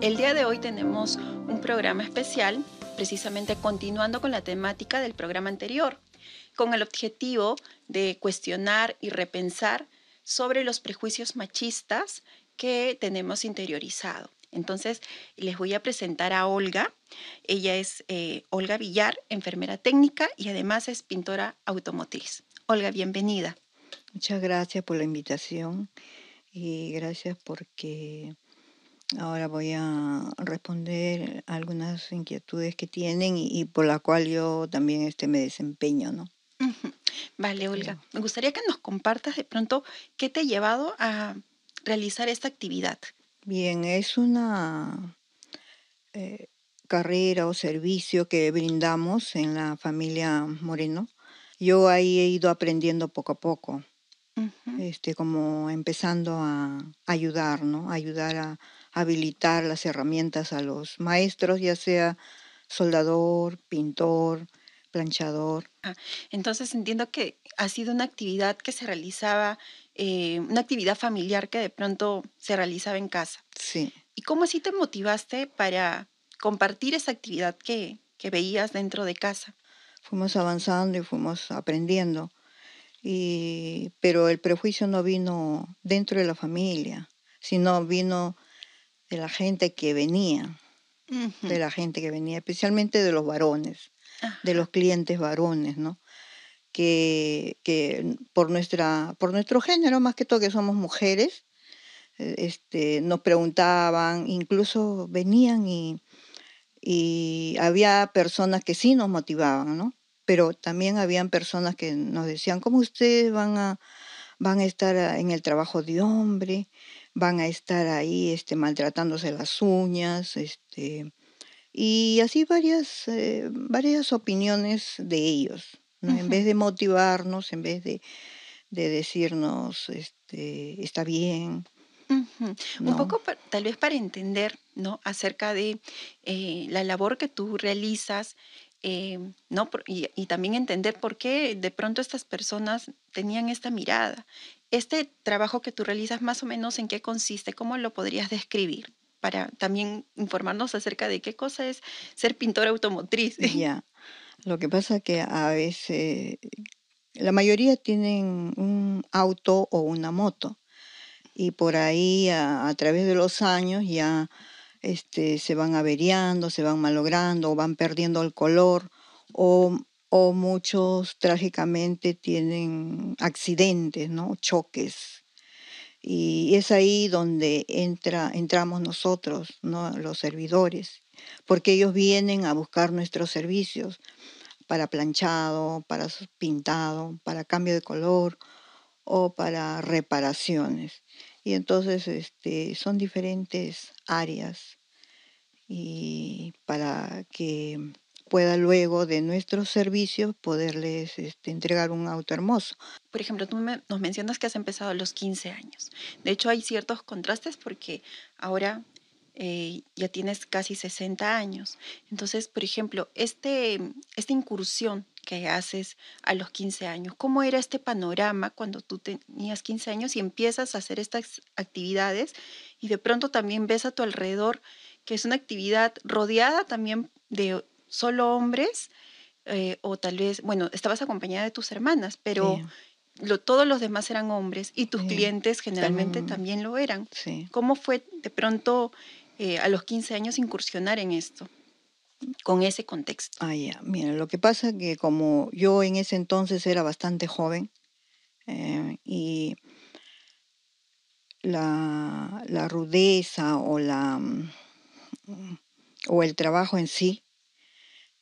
El día de hoy tenemos un programa especial, precisamente continuando con la temática del programa anterior, con el objetivo de cuestionar y repensar sobre los prejuicios machistas que tenemos interiorizado. Entonces, les voy a presentar a Olga. Ella es eh, Olga Villar, enfermera técnica y además es pintora automotriz. Olga, bienvenida. Muchas gracias por la invitación y gracias porque ahora voy a responder algunas inquietudes que tienen y, por la cual yo también este, me desempeño, ¿no? Vale, Olga. Me gustaría que nos compartas de pronto qué te ha llevado a realizar esta actividad. Bien, es una eh, carrera o servicio que brindamos en la familia Moreno. Yo ahí he ido aprendiendo poco a poco este, como empezando a ayudar, ¿no? Ayudar a habilitar las herramientas a los maestros, ya sea soldador, pintor, planchador. Ah, entonces entiendo que ha sido una actividad que se realizaba, eh, una actividad familiar que de pronto se realizaba en casa. Sí. ¿Y cómo así te motivaste para compartir esa actividad que, que veías dentro de casa? Fuimos avanzando y fuimos aprendiendo y, pero el prejuicio no vino dentro de la familia, sino vino de la gente que venía, de la gente que venía, especialmente de los varones, de los clientes varones, ¿no? Que, que, por, nuestra, por nuestro género, más que todo que somos mujeres, eh, este, nos preguntaban, incluso venían y, y había personas que sí nos motivaban, ¿no? pero también habían personas que nos decían, ¿cómo ustedes van a, van a estar en el trabajo de hombre? Van a estar ahí este, maltratándose las uñas, este, y así varias, eh, varias opinioes de ellos. En vez de motivarnos, en vez de, decirnos, este, está bien, Un poco tal vez para entender ¿no? acerca de eh, la labor que tú realizas eh, ¿no? Y, también entender por qué de pronto estas personas tenían esta mirada. Este trabajo que tú realizas, más o menos, ¿en qué consiste? ¿Cómo lo podrías describir? Para también informarnos acerca de qué cosa es ser pintor automotriz. Ya, lo que pasa es que a veces, la mayoría tienen un auto o una moto y por ahí a través de los años ya este, se van averiando, se van malogrando van perdiendo el color o, o muchos trágicamente tienen accidentes, ¿no? choques. Y es ahí donde entra, entramos nosotros, ¿no? los servidores, porque ellos vienen a buscar nuestros servicios para planchado, para pintado, para cambio de color o para reparaciones. Y entonces este, son diferentes áreas y para que pueda luego de nuestros servicios poderles este, entregar un auto hermoso. Por ejemplo, tú nos mencionas que has empezado a los 15 años. De hecho, hay ciertos contrastes porque ahora eh, ya tienes casi 60 años. Entonces, por ejemplo, este, esta incursión que haces a los 15 años, ¿cómo era este panorama cuando tú tenías 15 años y empiezas a hacer estas actividades y de pronto también ves a tu alrededor que es una actividad rodeada también de solo hombres? Eh, o tal vez, bueno, estabas acompañada de tus hermanas, pero todos los demás eran hombres y tus clientes generalmente también lo eran. ¿Cómo fue de pronto eh, a los 15 años incursionar en esto, con ese contexto. Ah, ya, mira, lo que pasa es que como yo en ese entonces era bastante joven eh, y la, la, rudeza o, la, mm, o el trabajo en sí,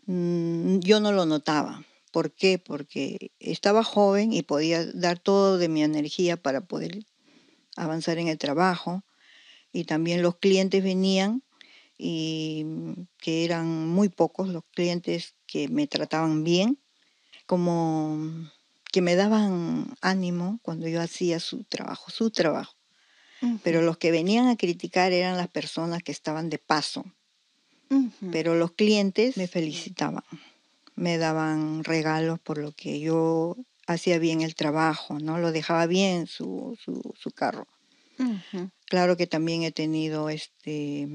yo no lo notaba. ¿Por qué? Porque estaba joven y podía dar todo de mi energía para poder avanzar en el trabajo y también los clientes venían y que eran muy pocos los clientes que me trataban bien, como que me daban ánimo cuando yo hacía su trabajo, su trabajo. Pero los que venían a criticar eran las personas que estaban de paso. Pero los clientes me felicitaban, me daban regalos por lo que yo hacía bien el trabajo, ¿no? Lo dejaba bien su, su, carro. Claro que también he tenido este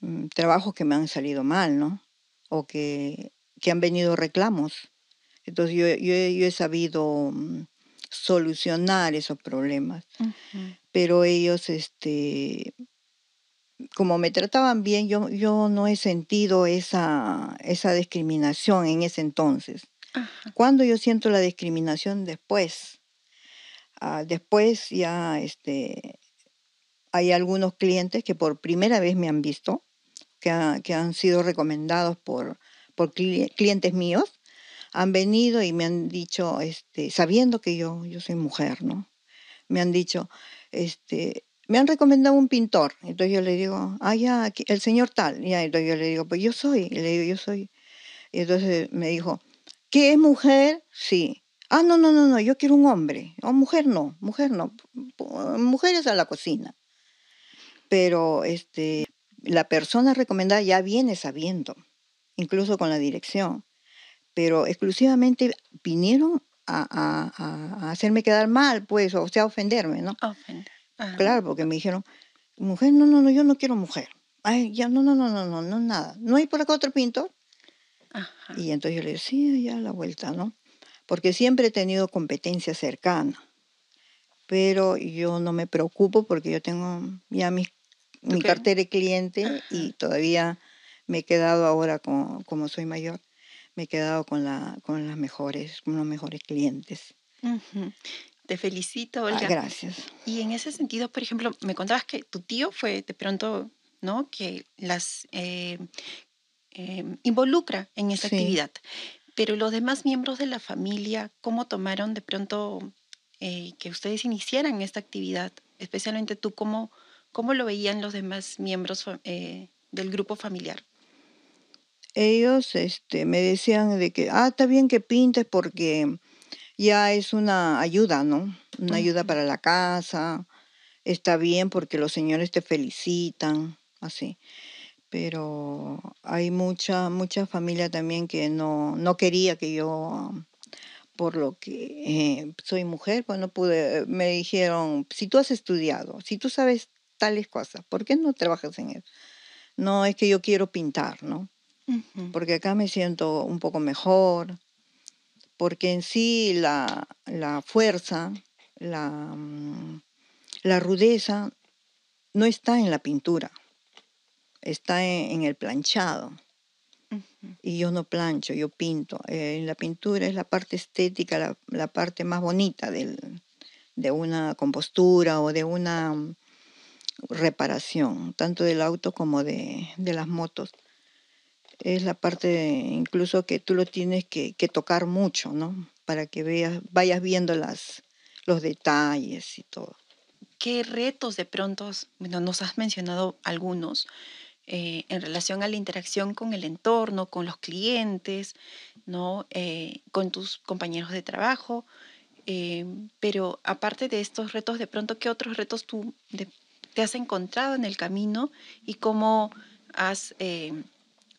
mm, trabajos que me han salido mal, ¿no? O que, que han venido reclamos. Entonces yo, yo, he sabido mm, solucionar esos problemas. Pero ellos, este, como me trataban bien, yo, yo no he sentido esa, esa discriminación en ese entonces. Cuando yo siento la discriminación después, ah, después ya este, hay algunos clientes que por primera vez me han visto, que, que han sido recomendados por, por clientes míos, han venido y me han dicho, este, sabiendo que yo, yo soy mujer, ¿no? Me han dicho, este, me han recomendado un pintor. Entonces yo le digo, ah, ya, el señor tal. Y entonces yo le digo, pues yo soy. Y le digo, yo soy. Y entonces me dijo, ¿qué es mujer? Sí. Ah, no, no, no, no, yo quiero un hombre. O mujer no, mujer no. Mujeres a la cocina. Pero este, la persona recomendada ya viene sabiendo, incluso con la dirección. Pero exclusivamente vinieron a, hacerme quedar mal, pues, o sea, ofenderme, ¿no? Ofender. Claro, porque me dijeron, mujer, no, no, no, yo no quiero mujer. Ay, ya, no, no, no, no, no, no, nada. ¿No hay por acá otro pintor? Y entonces yo le decía, sí, ya la vuelta, ¿no? Porque siempre he tenido competencia cercana. Pero yo no me preocupo porque yo tengo ya mi, mi cartera de cliente y todavía me he quedado ahora, como soy mayor, me he quedado con, la, con las mejores, con los mejores clientes. Te felicito, ah, Olga. gracias. Y en ese sentido, por ejemplo, me contabas que tu tío fue de pronto, ¿no? Que las eh, em, involucra en esa actividad. Pero los demás miembros de la familia, ¿cómo tomaron de pronto eh, que ustedes iniciaran esta actividad? Especialmente tú, ¿cómo, cómo lo veían los demás miembros eh, del grupo familiar? ellos este, me decían de que, ah, está bien que pintes porque ya es una ayuda, ¿no? Una ayuda para la casa, está bien porque los señores te felicitan, así. Pero hay mucha, mucha familia también que no, no quería que yo, por lo que eh, soy mujer, pues no pude, me dijeron, si tú has estudiado, si tú sabes tales cosas, ¿por qué no trabajas en eso? No es que yo quiero pintar, ¿no? porque acá me siento un poco mejor, porque en sí la, fuerza, la, mm, la, rudeza no está en la pintura, está en, el planchado. Y yo no plancho, yo pinto. Eh, la pintura es la parte estética, la, parte más bonita de una compostura o de una mm, reparación, tanto del auto como de, de las motos es la parte incluso que tú lo tienes que, tocar mucho, ¿no? Para que veas, vayas viendo las, los detalles y todo. ¿Qué retos de pronto, bueno, nos has mencionado algunos, eh, en relación a la interacción con el entorno, con los clientes, ¿no? Eh, con tus compañeros de trabajo? Eh, pero aparte de estos retos, de pronto, ¿qué otros retos tú te has encontrado en el camino y cómo has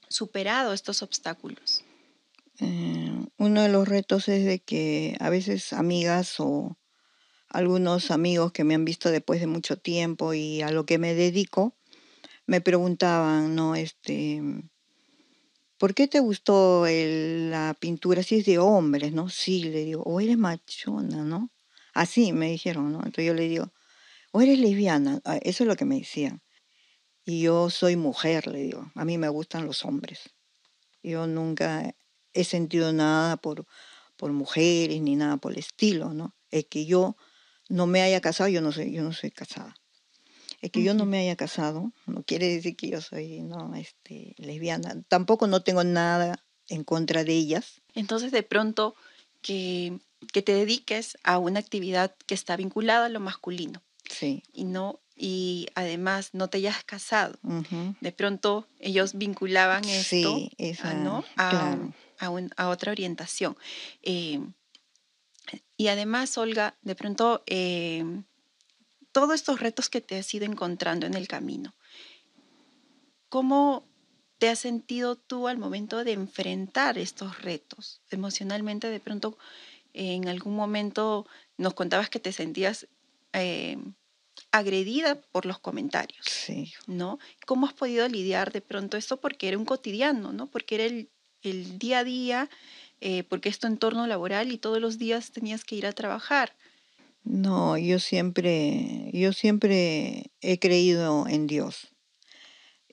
superado estos obstáculos? Eh, uno de los retos es de que a veces amigas o algunos amigos que me han visto después de mucho tiempo y a lo que me dedico, me preguntaban, ¿no? Este, ¿por qué te gustó la pintura si es de hombres, no? Sí, le digo, o eres machona, ¿no? Así me dijeron, ¿no? Entonces yo le digo, o eres lesbiana, ah, eso es lo que me decían. Y yo soy mujer, le digo, a mí me gustan los hombres. Yo nunca he sentido nada por, por mujeres ni nada por el estilo, ¿no? Es que yo no me haya casado, yo no soy, yo no soy casada. Es que yo no me haya casado, no quiere decir que yo soy no, este, lesbiana. Tampoco no tengo nada en contra de ellas. Entonces, de pronto, que, que te dediques a una actividad que está vinculada a lo masculino. Sí. Y no y además no te hayas casado. De pronto ellos vinculaban esto Sí, a, esa, ¿no? a, claro. a un- a otra orientación. Eh, y además, Olga, de pronto, eh, todos estos retos que te has ido encontrando en el camino, ¿cómo te has sentido tú al momento de enfrentar estos retos? Emocionalmente, de pronto, en algún momento nos contabas que te sentías eh, agredida por los comentarios. Sí. ¿no? ¿Cómo has podido lidiar de pronto esto? Porque era un cotidiano, ¿no? Porque era el, el día a día, eh, porque es tu entorno laboral y todos los días tenías que ir a trabajar. No, yo siempre, yo siempre he creído en Dios.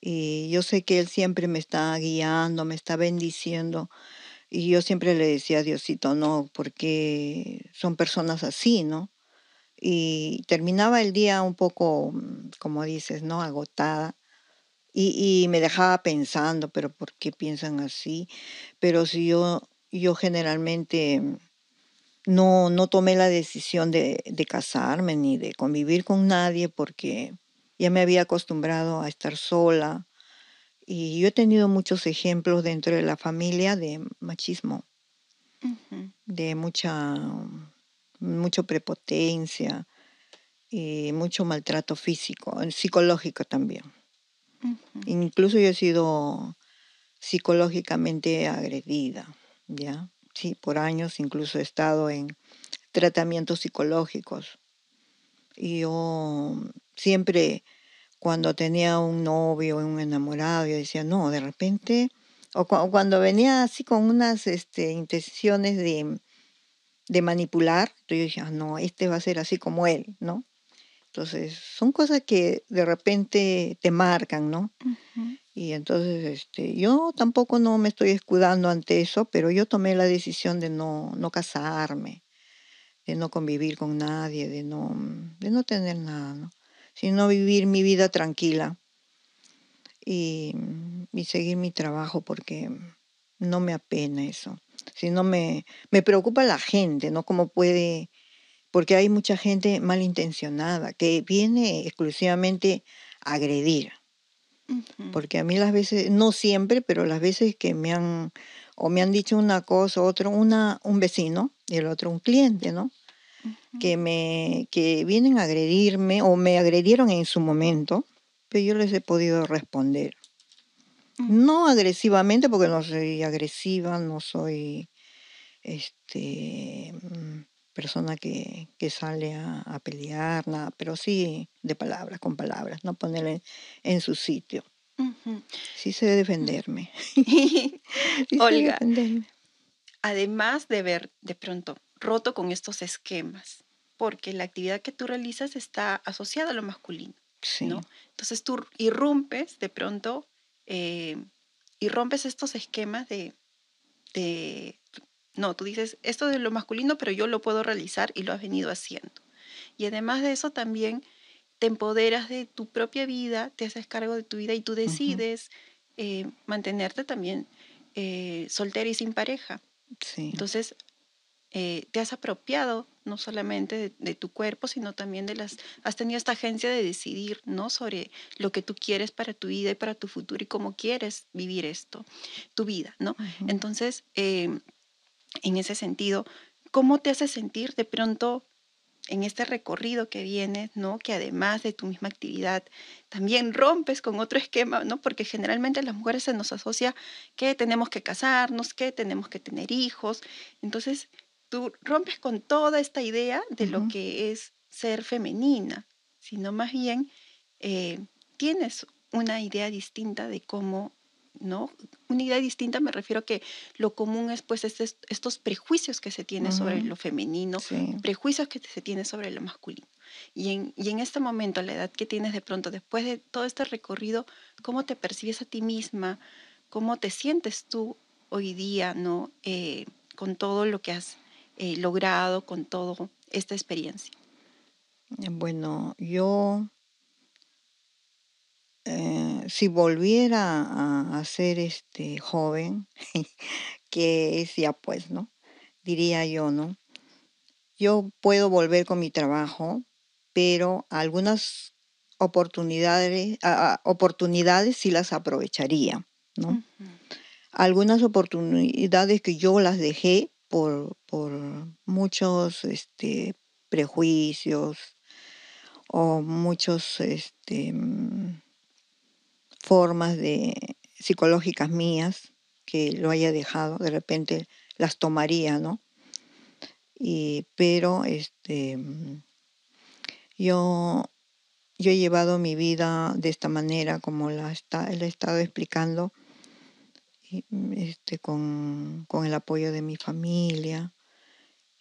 Y yo sé que Él siempre me está guiando, me está bendiciendo. Y yo siempre le decía a Diosito, no, porque son personas así, ¿no? Y terminaba el día un poco, mm, como dices, ¿no? Agotada. Y, y me dejaba pensando, pero ¿por qué piensan así? Pero si yo, yo generalmente mm, no, no tomé la decisión de, de casarme ni de convivir con nadie porque ya me había acostumbrado a estar sola. Y yo he tenido muchos ejemplos dentro de la familia de machismo, de mucha, mucha prepotencia y mucho maltrato físico, eh, psicológico también. Incluso yo he sido psicológicamente agredida, ¿ya? Sí, por años incluso he estado en tratamientos psicológicos. Y yo siempre cuando tenía un novio, un enamorado, yo decía, no, de repente, o cu- o cuando venía así con unas este, intenciones de, de manipular, entonces yo dije, "Ah, no, este va a ser así como él, ¿no? Entonces, son cosas que de repente te marcan, ¿no? Y entonces, este, yo tampoco no me estoy escudando ante eso, pero yo tomé la decisión de no, no casarme, de no convivir con nadie, de no, de no tener nada, ¿no? Sino vivir mi vida tranquila y, y seguir mi trabajo porque no me apena eso. Sino me, me preocupa la gente, ¿no? Cómo puede, porque hay mucha gente malintencionada que viene exclusivamente a agredir porque a mí las veces, no siempre, pero las veces que me han, o me han dicho una cosa, otro, una, un vecino y el otro un cliente, ¿no? Que me, que vienen a agredirme o me agredieron en su momento, pero yo les he podido responder. No agresivamente, porque no soy agresiva, no soy este mm, persona que, que sale a, a pelear, nada, pero sí de palabras, con palabras, no ponerle en su sitio. Sí sé defenderme. Sí sé Olga, defenderme. además de ver de pronto roto con estos esquemas, porque la actividad que tú realizas está asociada a lo masculino, Sí, ¿no? Entonces tú irrumpes de pronto, eh, irrumpes estos esquemas de, de, no, tú dices, esto de lo masculino, pero yo lo puedo realizar y lo has venido haciendo. Y además de eso también te empoderas de tu propia vida, te haces cargo de tu vida y tú decides eh, mantenerte también eh, soltera y sin pareja. sí, Entonces, eh, te has apropiado no solamente de, de tu cuerpo, sino también de las, has tenido esta agencia de decidir, ¿no? Sobre lo que tú quieres para tu vida y para tu futuro y cómo quieres vivir esto, tu vida, ¿no? ujú. Entonces, eh, en ese sentido, ¿cómo te hace sentir de pronto en este recorrido que vienes, ¿no? Que además de tu misma actividad, también rompes con otro esquema, ¿no? Porque generalmente a las mujeres se nos asocia que tenemos que casarnos, que tenemos que tener hijos. Entonces, tú rompes con toda esta idea de lo que es ser femenina, sino más bien eh, tienes una idea distinta de cómo, ¿no? Una idea distinta me refiero a que lo común es pues estes- estos prejuicios que se tiene sobre lo femenino, Sí, prejuicios que se tiene sobre lo masculino. Y en, y en este momento, la edad que tienes de pronto, después de todo este recorrido, ¿cómo te percibes a ti misma? ¿Cómo te sientes tú hoy día, ¿no? Eh, con todo lo que has eh, logrado, con toda esta experiencia. bueno, yo eh, si volviera a, a ser este joven, que es ya pues, ¿no? Diría yo, ¿no? Yo puedo volver con mi trabajo, pero algunas oportunidades, oportunidades sí las aprovecharía, ¿no? Algunas oportunidades que yo las dejé por, por muchos este, prejuicios o muchos este, mm, formas de psicológicas mías que lo haya dejado, de repente las tomaría, ¿no? Y, pero este, mm, yo, yo he llevado mi vida de esta manera, como la, está, he estado explicando, este, con, con el apoyo de mi familia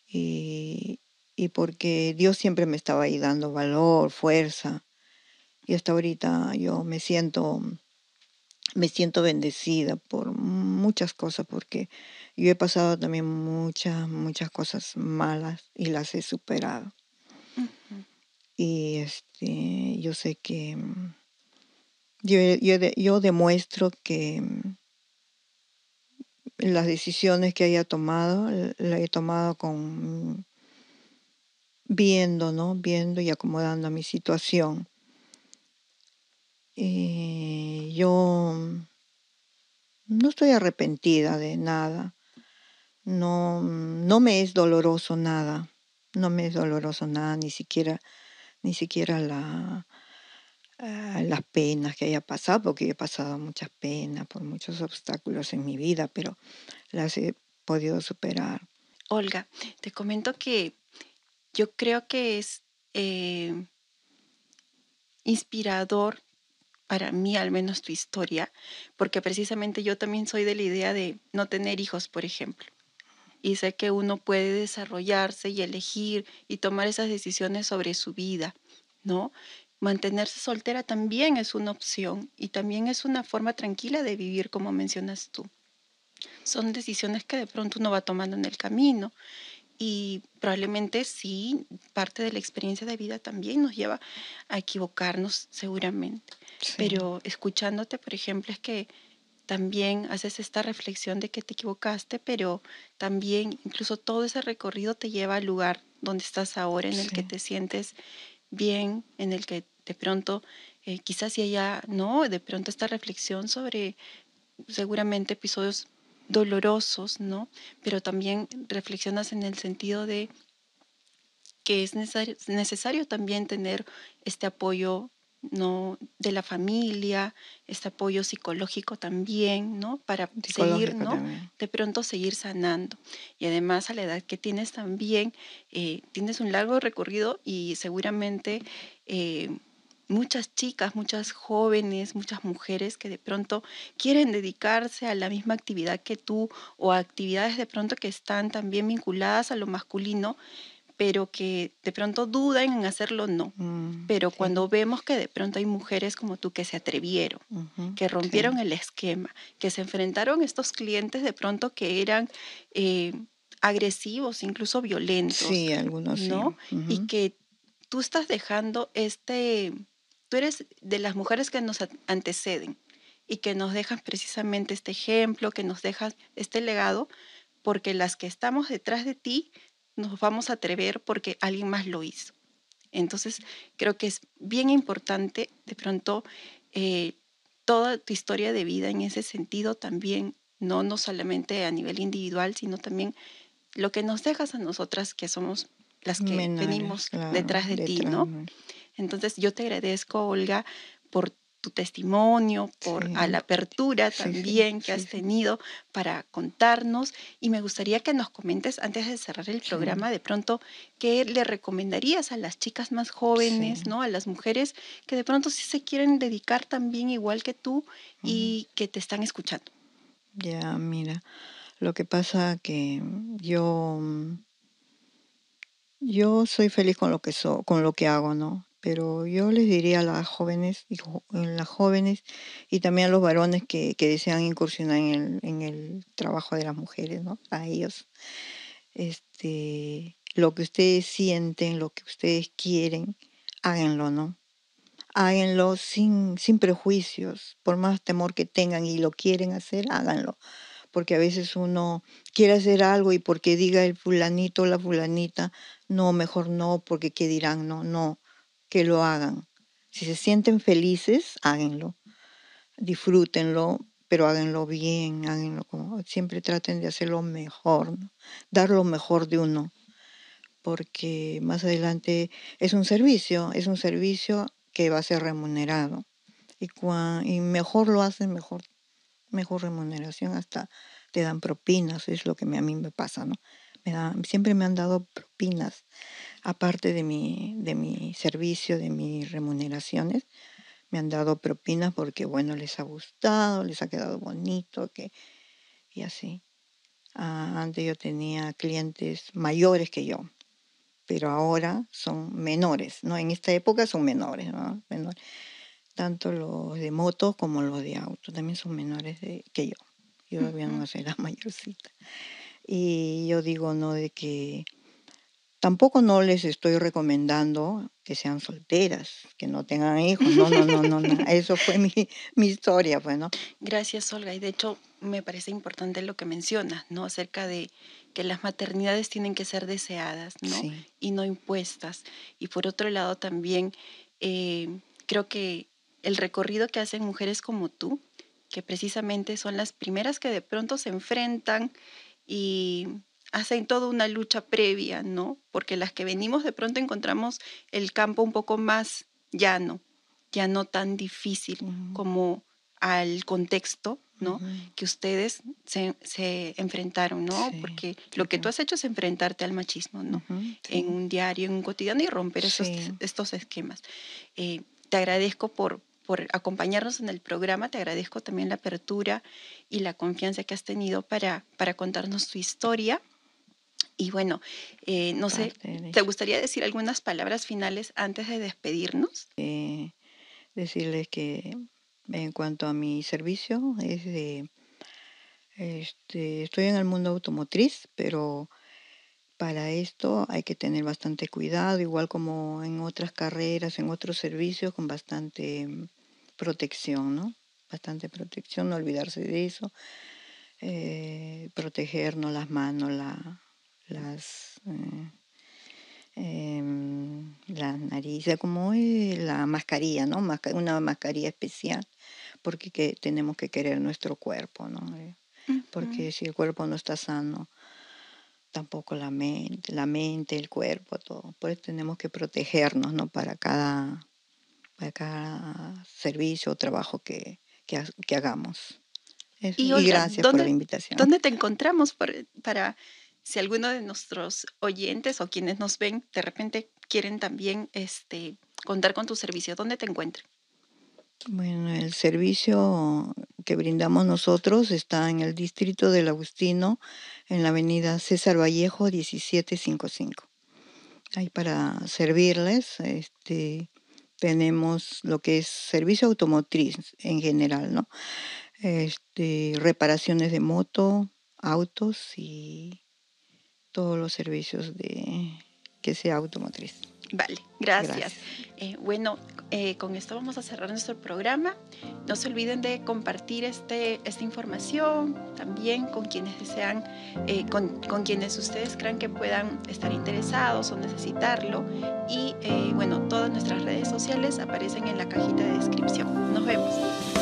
y, y porque Dios siempre me estaba ahí dando valor, fuerza. Y hasta ahorita yo me siento me siento bendecida por muchas cosas porque yo he pasado también muchas muchas cosas malas y las he superado. Y este yo sé que yo, yo, yo demuestro que las decisiones que haya tomado, las he tomado con viendo, ¿no? Viendo y acomodando mi situación. Eh, yo no estoy arrepentida de nada. No, no me es doloroso nada. No me es doloroso nada, ni siquiera, ni siquiera la, ah, las penas que haya pasado, porque he pasado muchas penas por muchos obstáculos en mi vida, pero las he podido superar. Olga, te comento que yo creo que es eh, inspirador para mí, al menos tu historia, porque precisamente yo también soy de la idea de no tener hijos, por ejemplo. Y sé que uno puede desarrollarse y elegir y tomar esas decisiones sobre su vida, ¿no? Mantenerse soltera también es una opción y también es una forma tranquila de vivir, como mencionas tú. Son decisiones que de pronto uno va tomando en el camino y probablemente sí, parte de la experiencia de vida también nos lleva a equivocarnos seguramente. Pero escuchándote, por ejemplo, es que también haces esta reflexión de que te equivocaste, pero también incluso todo ese recorrido te lleva al lugar donde estás ahora, en el que te sientes bien, en el que de pronto eh, quizás si haya, ¿no? De pronto esta reflexión sobre seguramente episodios dolorosos, ¿no? Pero también reflexionas en el sentido de que es necesario, también tener este apoyo ¿no? de la familia, este apoyo psicológico también, ¿no? Para seguir, ¿no? De pronto seguir sanando. Y además a la edad que tienes también, eh, tienes un largo recorrido y seguramente eh, muchas chicas, muchas jóvenes, muchas mujeres que de pronto quieren dedicarse a la misma actividad que tú o a actividades de pronto que están también vinculadas a lo masculino, pero que de pronto dudan en hacerlo, no. Mm, pero cuando vemos que de pronto hay mujeres como tú que se atrevieron, que rompieron el esquema, que se enfrentaron a estos clientes de pronto que eran... Eh, agresivos, incluso violentos. Sí, algunos ¿no? Y que tú estás dejando este, tú eres de las mujeres que nos anteceden y que nos dejan precisamente este ejemplo, que nos dejas este legado, porque las que estamos detrás de ti nos vamos a atrever porque alguien más lo hizo. Entonces, creo que es bien importante de pronto eh, toda tu historia de vida en ese sentido también, no, no solamente a nivel individual, sino también lo que nos dejas a nosotras que somos las que venimos detrás de ti, ¿no? Entonces yo te agradezco, Olga, por tu testimonio, por a la apertura también que has tenido para contarnos. Y me gustaría que nos comentes, antes de cerrar el programa, de pronto, ¿qué le recomendarías a las chicas más jóvenes, ¿no? a las mujeres que de pronto sí se quieren dedicar también igual que tú y que te están escuchando? Ya, mira, lo que pasa que yo, yo soy feliz con lo que, so, con lo que hago, ¿no? Pero yo les diría a las jóvenes y las jóvenes y también a los varones que, desean incursionar en el, trabajo de las mujeres, ¿no? A ellos. Este, lo que ustedes sienten, lo que ustedes quieren, háganlo, ¿no? Háganlo sin, sin prejuicios, por más temor que tengan y lo quieren hacer, háganlo. Porque a veces uno quiere hacer algo y porque diga el fulanito o la fulanita, no, mejor no, porque qué dirán, no, no que lo hagan. Si se sienten felices, háganlo, disfrútenlo, pero háganlo bien, háganlo como siempre traten de hacerlo mejor, dar lo mejor de uno, porque más adelante es un servicio, es un servicio que va a ser remunerado y, y mejor lo hacen, mejor, mejor remuneración, hasta te dan propinas, es lo que a mí me pasa, ¿no? Me siempre me han dado propinas, aparte de mi, de mi servicio, de mis remuneraciones, me han dado propinas porque, bueno, les ha gustado, les ha quedado bonito, que, y así. Ah, antes yo tenía clientes mayores que yo, pero ahora son menores, ¿no? En esta época son menores, ¿no? Menores. Tanto los de moto como los de auto también son menores que yo. Yo todavía no soy la mayorcita. Y yo digo, ¿no? De que tampoco no les estoy recomendando que sean solteras, que no tengan hijos. No, no, no, no. no. Eso fue mi, mi historia, pues, ¿no? Gracias, Olga. Y de hecho, me parece importante lo que mencionas, ¿no? Acerca de que las maternidades tienen que ser deseadas, ¿no? Y no impuestas. Y por otro lado, también eh, creo que el recorrido que hacen mujeres como tú, que precisamente son las primeras que de pronto se enfrentan y hacen toda una lucha previa, ¿no? Porque las que venimos de pronto encontramos el campo un poco más llano, ya no tan difícil como al contexto, ¿no? Que ustedes se, enfrentaron, ¿no? Porque lo que tú has hecho es enfrentarte al machismo, ¿no? En un diario, en un cotidiano y romper esos, estos esquemas. Eh, te agradezco por, por acompañarnos en el programa. Te agradezco también la apertura y la confianza que has tenido para, para contarnos tu historia. Y bueno, eh, no sé, ¿te gustaría decir algunas palabras finales antes de despedirnos? Eh, decirles que en cuanto a mi servicio, es de, este, estoy en el mundo automotriz, pero para esto hay que tener bastante cuidado, igual como en otras carreras, en otros servicios, con bastante protección, ¿no? Bastante protección, no olvidarse de eso. Eh, protegernos las manos, la, las, eh, em, la nariz, como es la mascarilla, ¿no? Una mascarilla especial, porque que tenemos que querer nuestro cuerpo, ¿no? Eh, porque si el cuerpo no está sano, tampoco la mente, la mente, el cuerpo, todo. Por eso tenemos que protegernos, ¿no? Para cada, para cada servicio o trabajo que, que, hagamos. y, gracias por la invitación. ¿Dónde te encontramos para si alguno de nuestros oyentes o quienes nos ven de repente quieren también este, contar con tu servicio, ¿dónde te encuentran? Bueno, el servicio que brindamos nosotros está en el distrito del Agustino, en la avenida César Vallejo 1755. Ahí para servirles, este, tenemos lo que es servicio automotriz en general, ¿no? Este, reparaciones de moto, autos y todos los servicios de que sea automotriz. Vale, gracias. Eh, bueno, eh, con esto vamos a cerrar nuestro programa. No se olviden de compartir este, esta información también con quienes desean, eh, con, con, quienes ustedes crean que puedan estar interesados o necesitarlo. Y bueno, todas nuestras redes sociales aparecen en la cajita de descripción. Nos vemos.